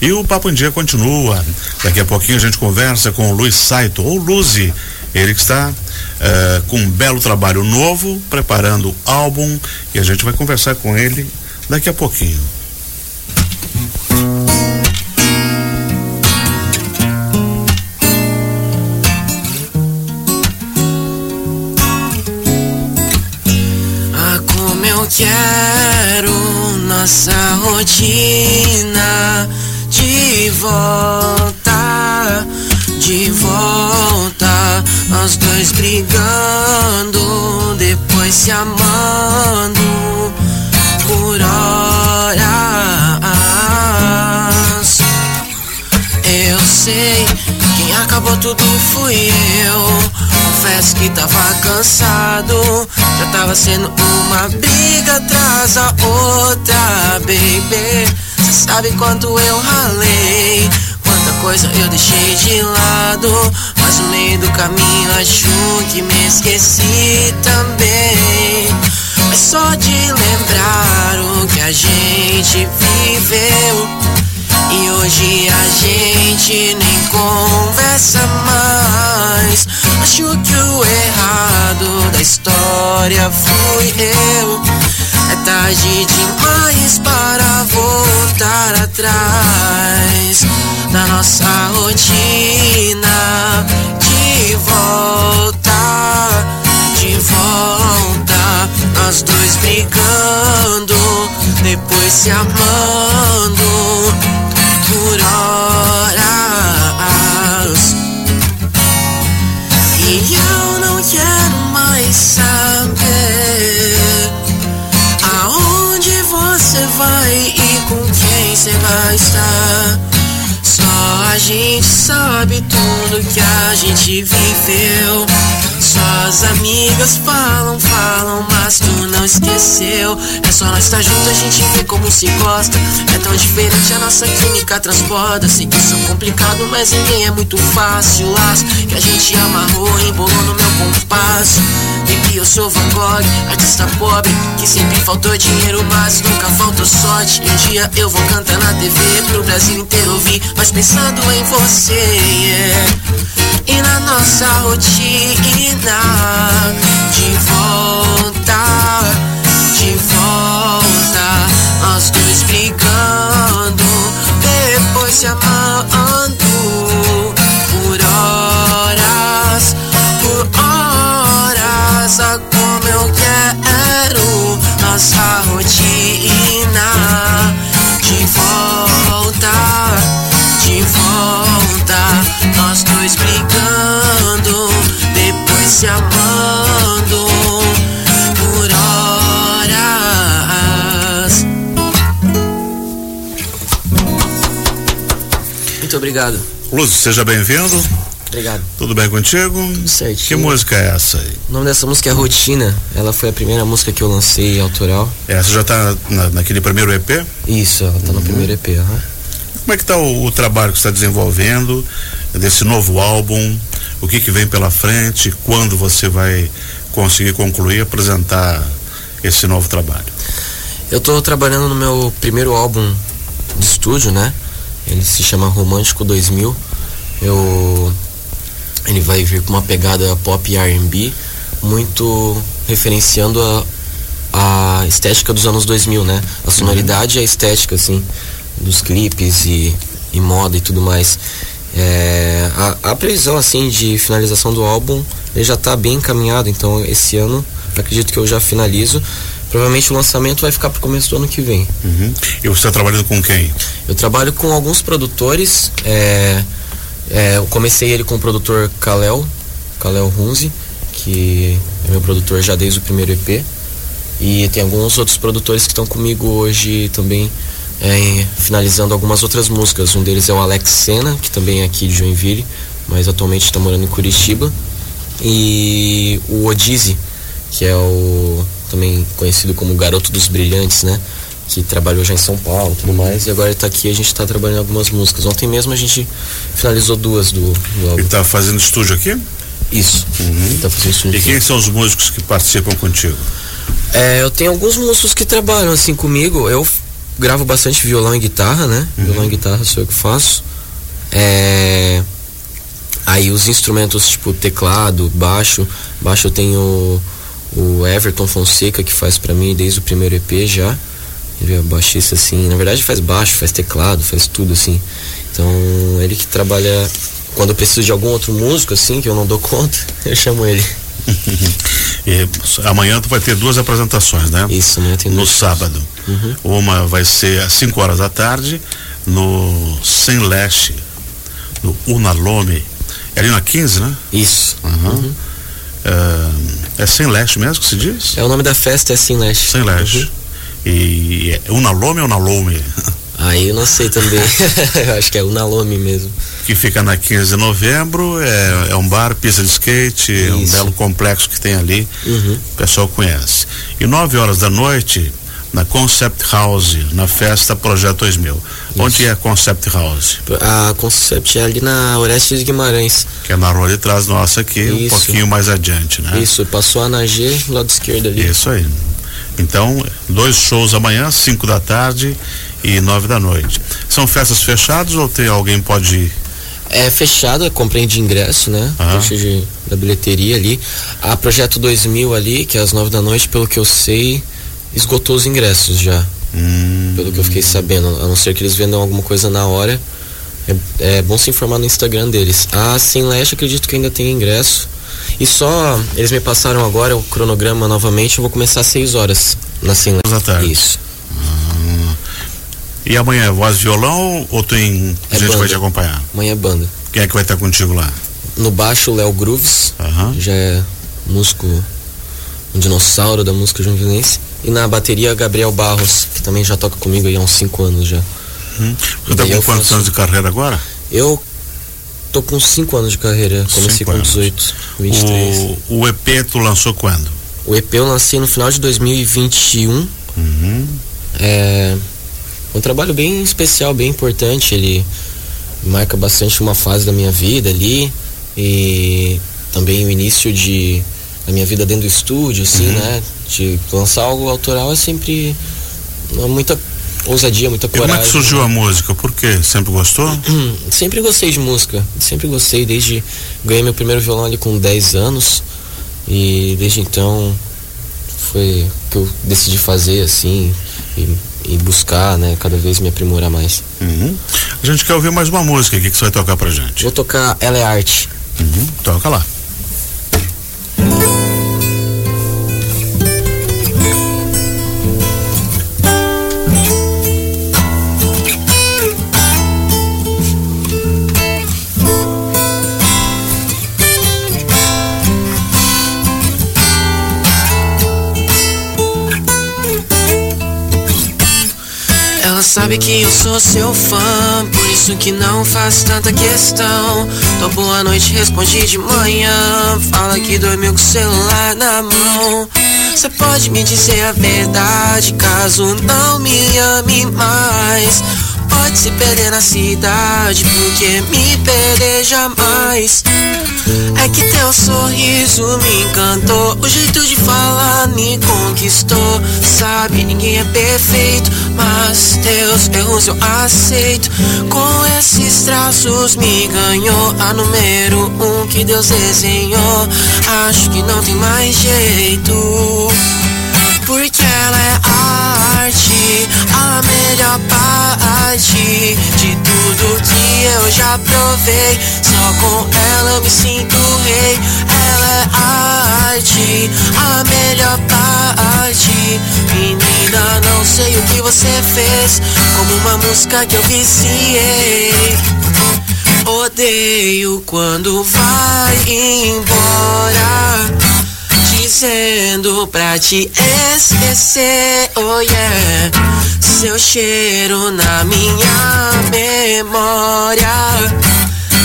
E o Papo em Dia continua. Daqui a pouquinho a gente conversa com o Luiz Saito, ou Luzi, ele que está uh, com um belo trabalho novo, preparando álbum, e a gente vai conversar com ele daqui a pouquinho. Ah, como eu quero nossa rotina de volta, de volta, nós dois brigando, depois se amando por horas. Eu sei, quem acabou tudo fui eu. Confesso que tava cansado, já tava sendo uma briga atrás da outra, baby. Sabe quanto eu ralei, quanta coisa eu deixei de lado. Mas no meio do caminho acho que me esqueci também. Mas só de lembrar o que a gente viveu. E hoje a gente nem conversa mais. Acho que o errado da história fui eu. É tarde demais para voltar atrás da nossa rotina. De volta, de volta. Nós dois brigando, depois se amando por horas. Você vai estar. Só a gente sabe tudo que a gente viveu. Só as amigas falam, falam, mas tu não esqueceu. É só nós estar junto, a gente vê como se gosta. É tão diferente, a nossa química transporta. Sei que isso é complicado, mas ninguém é muito fácil. Laço que a gente amarrou, embolou no meu compasso. Sou Van Gogh, artista pobre, que sempre faltou dinheiro, mas nunca faltou sorte. E um dia eu vou cantar na TV pro Brasil inteiro ouvir, mas pensando em você, yeah. E na nossa rotina de volta, de volta, nós dois brigando, depois se amando nossa rotina de volta, de volta, nós dois brigando, depois se amando por horas. Muito obrigado. Lúcio, seja bem-vindo. Obrigado. Tudo bem contigo? Tudo certinho. Que música é essa aí? O nome dessa música é Rotina. Ela foi a primeira música que eu lancei autoral. Essa já tá na, naquele primeiro EP? Isso, ela tá no primeiro EP, aham. Como é que tá o, o trabalho que você está desenvolvendo desse novo álbum? O que que vem pela frente? Quando você vai conseguir concluir, apresentar esse novo trabalho? Eu tô trabalhando no meu primeiro álbum de estúdio, né? Ele se chama Romântico 2000. Eu ele vai vir com uma pegada pop e R&B, muito referenciando a, a estética dos anos 2000, né? A sonoridade e a estética, assim, dos clipes e, e moda e tudo mais. É, a, a previsão, assim, de finalização do álbum, ele já tá bem encaminhado, então esse ano acredito que eu já finalizo. Provavelmente o lançamento vai ficar pro começo do ano que vem. Uhum. E você está trabalhando com quem? Eu trabalho com alguns produtores. É, é, eu comecei ele com o produtor Kalel, Kalel Runzi, que é meu produtor já desde o primeiro EP. E tem alguns outros produtores que estão comigo hoje também é, finalizando algumas outras músicas. Um deles é o Alex Sena, que também é aqui de Joinville, mas atualmente está morando em Curitiba. E o Odize, que é o também conhecido como Garoto dos Brilhantes, né? Que trabalhou já em São Paulo e tudo mais. E agora ele tá aqui e a gente tá trabalhando algumas músicas. Ontem mesmo a gente finalizou duas do, do álbum. Ele está fazendo estúdio aqui? Isso. Ele tá fazendo estúdio E aqui. quem são os músicos que participam contigo? É, eu tenho alguns músicos que trabalham assim comigo. Eu gravo bastante violão e guitarra, né? Uhum. Violão e guitarra sou eu que faço. É... Aí os instrumentos, tipo teclado, baixo. Baixo eu tenho o Everton Fonseca que faz pra mim desde o primeiro EP já. Ele é baixista assim, na verdade faz baixo, faz teclado, faz tudo assim. Então ele que trabalha quando eu preciso de algum outro músico assim que eu não dou conta, eu chamo ele. Amanhã tu vai ter duas apresentações, né? Isso, né? Tem No sábado. Uhum. Uma vai ser às 5 horas da tarde no Sem Leste, no Unalome. É ali na 15, né? Isso. Uhum. É, é Sem Leste mesmo que se diz? É o nome da festa é assim, Leste. Sem Leste. E é Unalome ou Unalome? Aí eu não sei também. eu acho que é o Nalome mesmo. que fica na 15 de novembro, é, é um bar, pista de skate, é um Isso. belo complexo que tem ali, Uhum. o pessoal conhece. E 9 horas da noite, na Concept House, na festa Projeto 2000. Onde é a Concept House? A Concept é ali na Orestes Guimarães. Que é na rua de trás nossa aqui, um Isso. pouquinho mais adiante, né? Isso, passou a Anagê, lado esquerdo ali. Isso aí. Então, dois shows amanhã, 5 da tarde e 9 da noite. São festas fechadas ou tem alguém pode ir? É fechado, é compra de ingresso, né? Preço de, da bilheteria ali. A Projeto 2000 ali, que é às 9 da noite, pelo que eu sei, esgotou os ingressos já. Hum, Pelo que eu fiquei sabendo. A não ser que eles vendam alguma coisa na hora. É, é bom se informar no Instagram deles. A Sem Leste acredito que ainda tem ingresso. E só, eles me passaram agora o cronograma novamente, eu vou começar às 6 horas na Leste. da tarde. Isso. E amanhã é voz e violão ou tem É gente que vai banda. te acompanhar? Amanhã é banda. Quem é que vai estar contigo lá? No baixo, Léo Grooves, Aham. já é músico, um dinossauro da música jundilense. E na bateria, Gabriel Barros, que também já toca comigo aí há uns 5 anos já. Hum. Você tá Daí com quantos faço- anos de carreira agora? Eu tô com 5 anos de carreira, comecei Cinco com anos. 18, 23. O, o EP tu lançou quando? O EP eu lancei no final de 2021. Uhum. É um trabalho bem especial, bem importante. Ele marca bastante uma fase da minha vida ali e também o início de da minha vida dentro do estúdio, assim, Uhum. né? De lançar algo autoral é sempre muita ousadia, muita E como coragem. é que surgiu a música? Por quê? Sempre gostou? Hum, sempre gostei de música, sempre gostei, desde ganhei meu primeiro violão ali com 10 anos e desde então foi que eu decidi fazer assim e, e buscar, né, cada vez me aprimorar mais. Uhum. A gente quer ouvir mais uma música aqui que você vai tocar pra gente. Vou tocar Ela é Arte. Uhum. Toca lá. Ela sabe que eu sou seu fã, por isso que não faz tanta questão. Tô boa noite, respondi de manhã. Fala que dormiu com o celular na mão. Você pode me dizer a verdade, caso não me ame mais. Pode se perder na cidade, porque me perder jamais. É que teu sorriso me encantou, o jeito de falar me conquistou. Sabe, ninguém é perfeito, mas teus erros eu aceito. Com esses traços me ganhou a número um que Deus desenhou. Acho que não tem mais jeito. Porque já provei. Só com ela eu me sinto rei. Ela é a arte, a melhor parte. Menina, não sei o que você fez, como uma música que eu viciei. Odeio quando vai embora dizendo pra te esquecer, oh yeah. Seu cheiro na minha memória.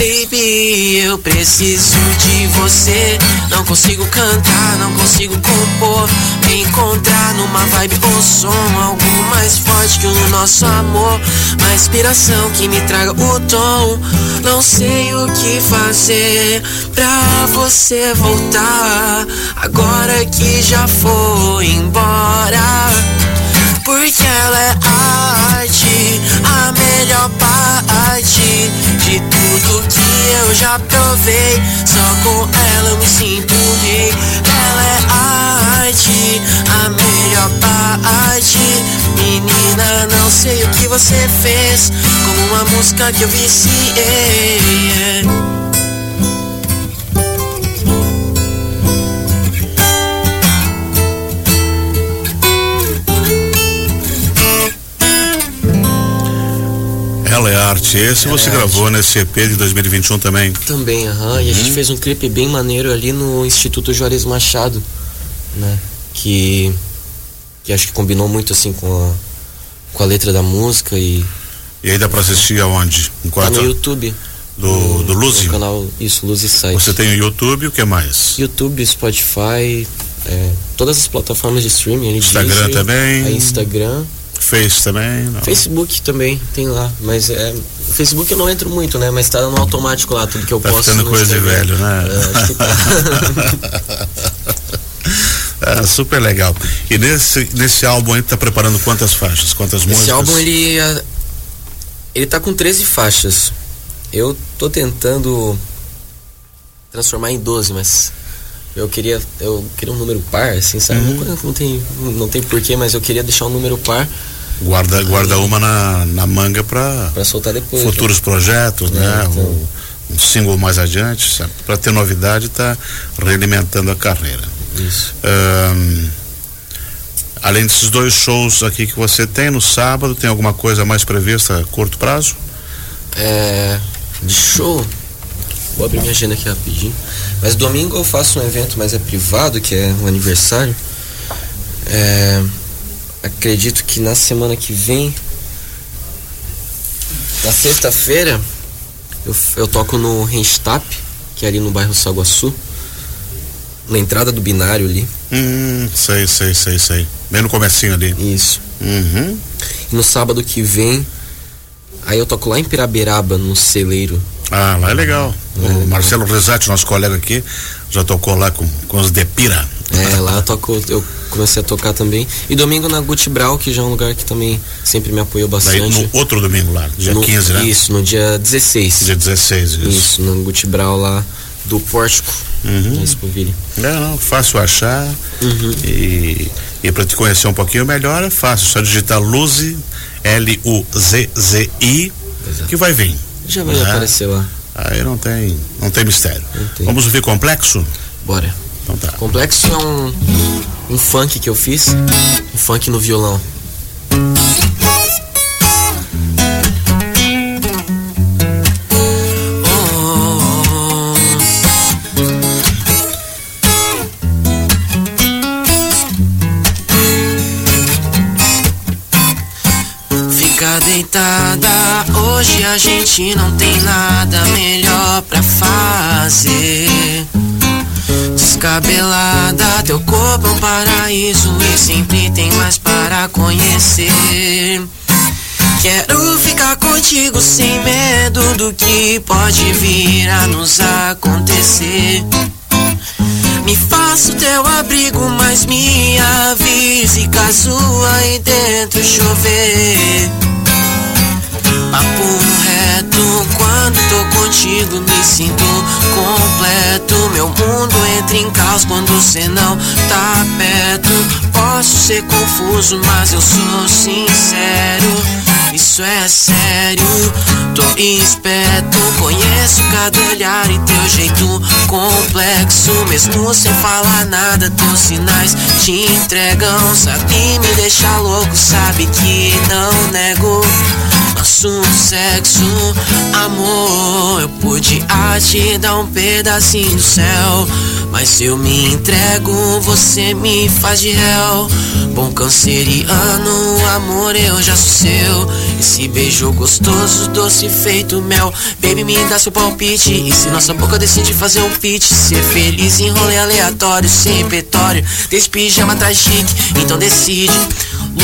Baby, eu preciso de você. Não consigo cantar, não consigo compor. Me encontrar numa vibe ou som. Algo mais forte que o nosso amor. Uma inspiração que me traga o tom. Não sei o que fazer pra você voltar. Agora que já foi embora. Porque ela é arte, a melhor parte de tudo que eu já provei. Só com ela eu me sinto rei. Ela é arte, a melhor parte. Menina, não sei o que você fez. Como uma música que eu viciei. Arte. Esse você é gravou nesse EP de 2021 também. Também, aham. E a gente fez um clipe bem maneiro ali no Instituto Juarez Machado, né? Que, que acho que combinou muito assim com a, com a letra da música e E aí dá pra assistir aonde? tá Enquanto no YouTube. do, no, do Luzi? No canal, isso, Luzi Site. Você tem o YouTube, o que mais? YouTube, Spotify, é, todas as plataformas de streaming. Instagram Deezer, também? Instagram. Face também? Não. Facebook também tem lá, mas é, o Facebook eu não entro muito, né? Mas tá no automático lá, tudo que eu Tá posto. ficando coisa de velho, né? É, acho que tá. Ah, super legal. E nesse, nesse álbum aí, tá preparando quantas faixas? Quantas músicas? Esse álbum ele ele tá com 13 faixas. Eu tô tentando transformar em 12, mas eu queria eu queria um número par, assim, sabe? Uhum. Não, tem não tem porquê, mas eu queria deixar um número par Guarda, guarda uma na, na manga pra pra soltar depois. né? futuros projetos, né? então. Um, um single mais adiante, sabe? Pra ter novidade, tá realimentando a carreira. Isso. Ahn, além desses dois shows aqui que você tem no sábado, tem alguma coisa mais prevista a curto prazo? É, de show. Vou abrir minha agenda aqui rapidinho. Mas domingo eu faço um evento, mas é privado, que é um aniversário. É, acredito que na semana que vem, na sexta-feira, eu, eu toco no Renstab, que é ali no bairro Saguaçu. Na entrada do binário ali. Hum, sei, sei, sei, sei. Bem no comecinho ali. Isso. Uhum. E no sábado que vem, aí eu toco lá em Piraberaba, no celeiro. Ah, lá é legal. O. Marcelo Resati, nosso colega aqui, já tocou lá com, com os Depira. É, lá eu, toco, eu comecei a tocar também. E domingo na Gucci Brau, que já é um lugar que também sempre me apoiou Daí bastante. no outro domingo lá, dia No- 15, né? Isso, no dia 16. Dia 16, isso. Isso, no Gucci Brau lá do Pórtico, Uhum. na Espoville. É, não, fácil achar. Uhum. E, e para te conhecer um pouquinho melhor, é fácil. Só digitar Luzi, L-U-Z-Z-I, que vai vir. Já vai né? aparecer lá. Aí não tem, não tem mistério. Não tem. Vamos ouvir complexo? Bora. Então tá. Complexo é um, um funk que eu fiz. Um funk no violão. Hoje a gente não tem nada melhor pra fazer. Descabelada, teu corpo é um paraíso e sempre tem mais para conhecer. Quero ficar contigo sem medo do que pode vir a nos acontecer. Me faço teu abrigo, mas me avise caso aí dentro chover. Papo reto, quando tô contigo me sinto completo. Meu mundo entra em caos quando cê não tá perto. Posso ser confuso, mas eu sou sincero. Isso é sério, tô esperto. Conheço cada olhar e teu jeito complexo. Mesmo sem falar nada, teus sinais te entregam. Sabe me deixar louco, sabe que não nego. Nosso sexo, amor, eu pude te dar um pedacinho do céu. Mas eu me entrego, você me faz de réu. Bom canceriano, amor, eu já sou seu. Esse beijo gostoso, doce feito mel. Baby, me dá seu palpite. E se nossa boca decide fazer um pitch, ser feliz em rolê aleatório, sem petório. Desde pijama atrás chique, então decide.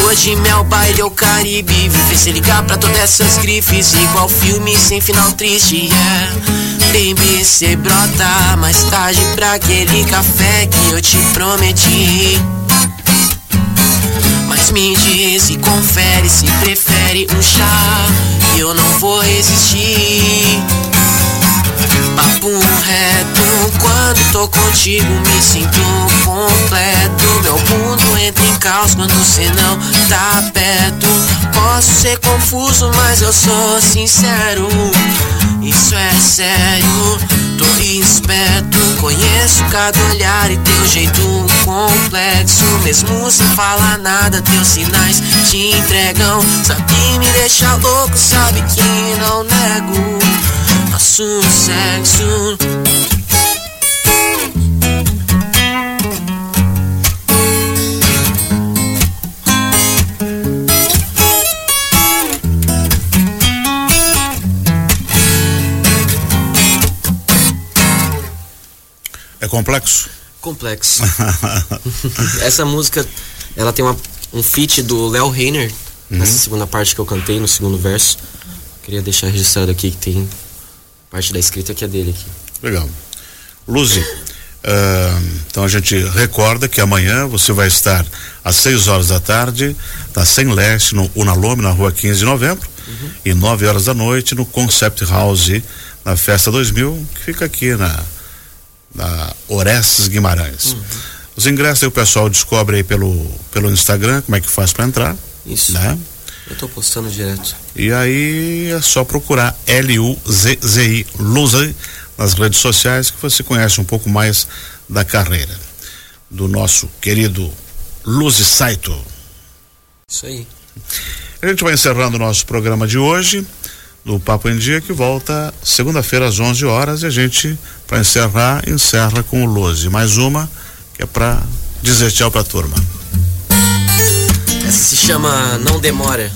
Lua de mel, baile ou Caribe. Viver sem ligar pra todas essas grifes. Igual filme sem final triste, yeah. Baby, cê brota. Mais tarde pra aquele café que eu te prometi. Mas me diz e confere se prefere um chá. E eu não vou resistir. Papo reto, quando tô contigo me sinto completo. Meu mundo entra em caos quando cê não tá perto. Posso ser confuso, mas eu sou sincero. Isso é sério, tô esperto. Conheço cada olhar e teu jeito complexo. Mesmo sem falar nada, teus sinais te entregam. Sabe me deixa louco, sabe que não nego nosso sexo. É complexo? Complexo. Essa música, ela tem uma, um feat do Léo Reiner, uhum. nessa segunda parte que eu cantei, no segundo verso. Queria deixar registrado aqui que tem parte da escrita que é dele aqui. Legal. Luzi, uh, então a gente recorda que amanhã você vai estar às 6 horas da tarde, na Sem Leste, no Unalome, na rua 15 de novembro, uhum. e 9 horas da noite no Concept House, na Festa 2000, que fica aqui na da Orestes Guimarães. Uhum. Os ingressos aí o pessoal descobre aí pelo, pelo Instagram como é que faz para entrar. Isso. Né? Eu tô postando direto. E aí é só procurar L-U-Z-Z-I, Luzi, nas redes sociais que você conhece um pouco mais da carreira do nosso querido Luzi Saito. Isso aí. A gente vai encerrando o nosso programa de hoje do Papo em Dia que volta segunda-feira às 11 horas e a gente para encerrar encerra com o Lose mais uma que é para dizer tchau para a turma essa se chama Não Demora.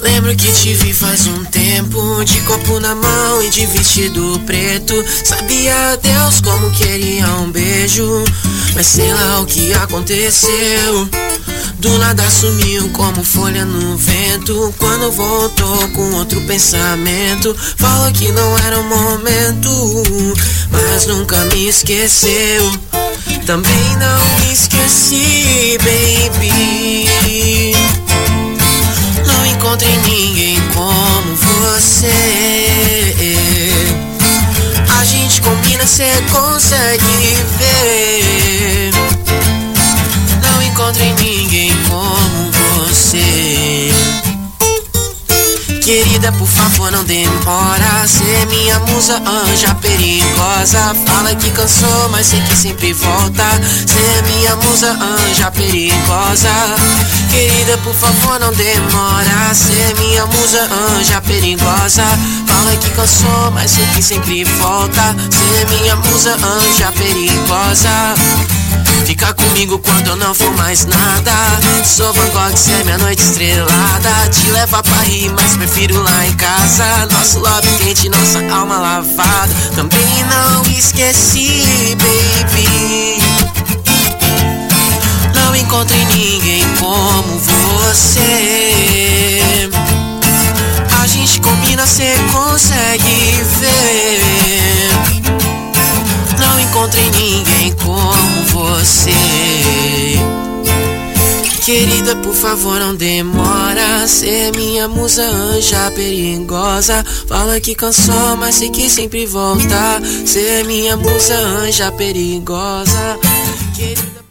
Lembro que te vi faz um tempo De copo na mão e de vestido preto. Sabia Deus como queria um beijo Mas sei lá o que aconteceu do nada sumiu como folha no vento. Quando voltou com outro pensamento Falou que não era o momento Mas nunca me esqueceu. Também não me esqueci, baby. Não encontrei ninguém como você. A gente combina, cê consegue ver Querida, por favor, não demora. Ser minha musa, anja perigosa. Fala que cansou, mas sei que sempre volta. Ser minha musa, anja perigosa. Querida, por favor, não demora. Ser minha musa, anja perigosa. Fala que cansou, mas sei que sempre volta. Ser minha musa, anja perigosa. Fica comigo quando eu não for mais nada. Sou Van Gogh, cê é minha noite estrelada. Te leva pra rir, mas prefiro lá em casa. Nosso love quente, nossa alma lavada. Também não esqueci, baby. Não encontrei ninguém como você. A gente combina, cê consegue ver. Encontrei ninguém como você. Querida, por favor, não demora. Ser minha musa anja perigosa. Fala que cansou, mas sei que sempre volta. Ser minha musa anja perigosa. Querida,